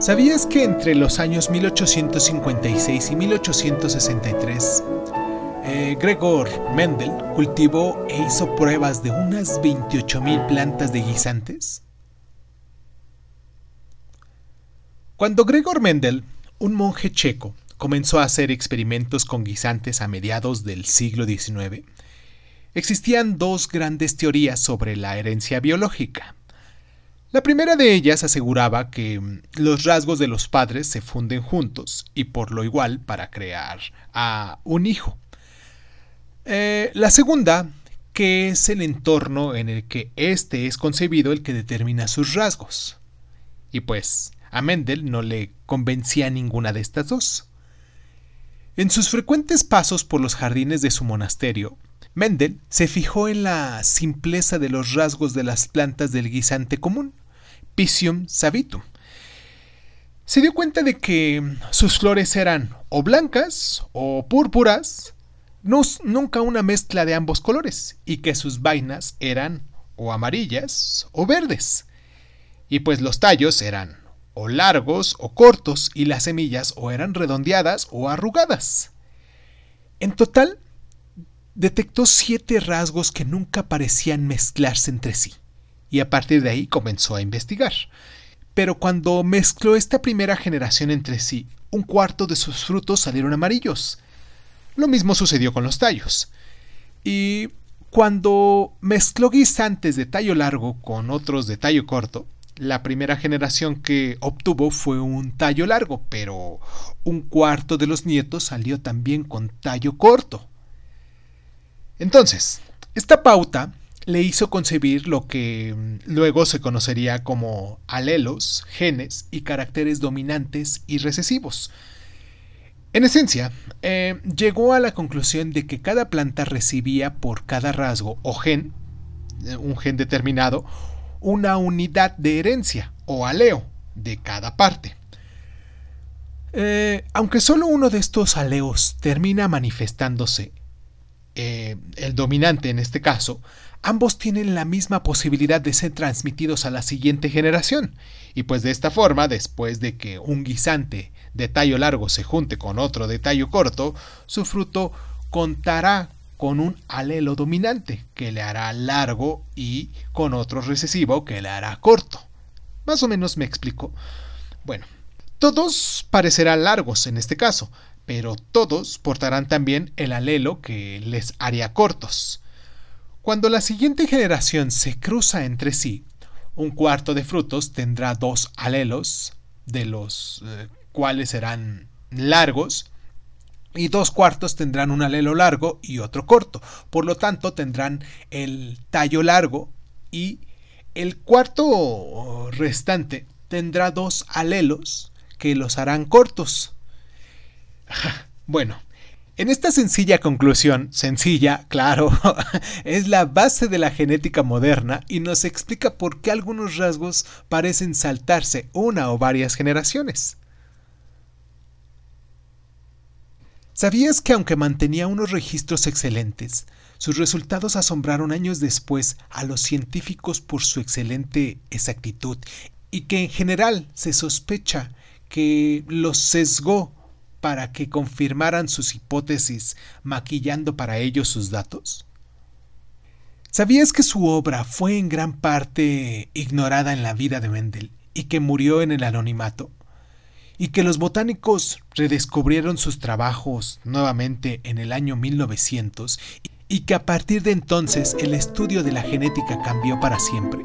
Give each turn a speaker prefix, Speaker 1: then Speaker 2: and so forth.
Speaker 1: ¿Sabías que entre los años 1856 y 1863, eh, Gregor Mendel cultivó e hizo pruebas de unas 28.000 plantas de guisantes? Cuando Gregor Mendel, un monje checo, comenzó a hacer experimentos con guisantes a mediados del siglo XIX, existían dos grandes teorías sobre la herencia biológica. La primera de ellas aseguraba que mm, los rasgos de los padres se funden juntos y por lo igual para crear a un hijo. Eh, la segunda, que es el entorno en el que éste es concebido el que determina sus rasgos. Y pues, a Mendel no le convencía ninguna de estas dos. En sus frecuentes pasos por los jardines de su monasterio, Mendel se fijó en la simpleza de los rasgos de las plantas del guisante común, Pisium sabitum. Se dio cuenta de que sus flores eran o blancas o púrpuras, no, nunca una mezcla de ambos colores, y que sus vainas eran o amarillas o verdes. Y pues los tallos eran o largos o cortos y las semillas o eran redondeadas o arrugadas. En total, detectó siete rasgos que nunca parecían mezclarse entre sí, y a partir de ahí comenzó a investigar. Pero cuando mezcló esta primera generación entre sí, un cuarto de sus frutos salieron amarillos. Lo mismo sucedió con los tallos. Y cuando mezcló guisantes de tallo largo con otros de tallo corto, la primera generación que obtuvo fue un tallo largo, pero un cuarto de los nietos salió también con tallo corto. Entonces, esta pauta le hizo concebir lo que mm, luego se conocería como alelos, genes y caracteres dominantes y recesivos. En esencia, eh, llegó a la conclusión de que cada planta recibía por cada rasgo o gen, eh, un gen determinado, una unidad de herencia o aleo de cada parte. Eh, aunque solo uno de estos aleos termina manifestándose eh, el dominante en este caso, ambos tienen la misma posibilidad de ser transmitidos a la siguiente generación. Y pues de esta forma, después de que un guisante de tallo largo se junte con otro de tallo corto, su fruto contará con un alelo dominante que le hará largo y con otro recesivo que le hará corto. Más o menos me explico. Bueno, todos parecerán largos en este caso, pero todos portarán también el alelo que les haría cortos. Cuando la siguiente generación se cruza entre sí, un cuarto de frutos tendrá dos alelos, de los eh, cuales serán largos, y dos cuartos tendrán un alelo largo y otro corto. Por lo tanto, tendrán el tallo largo y el cuarto restante tendrá dos alelos que los harán cortos. Bueno, en esta sencilla conclusión, sencilla, claro, es la base de la genética moderna y nos explica por qué algunos rasgos parecen saltarse una o varias generaciones. ¿Sabías que aunque mantenía unos registros excelentes, sus resultados asombraron años después a los científicos por su excelente exactitud y que en general se sospecha que los sesgó para que confirmaran sus hipótesis, maquillando para ellos sus datos? ¿Sabías que su obra fue en gran parte ignorada en la vida de Mendel y que murió en el anonimato? ¿Y que los botánicos redescubrieron sus trabajos nuevamente en el año 1900 y que a partir de entonces el estudio de la genética cambió para siempre?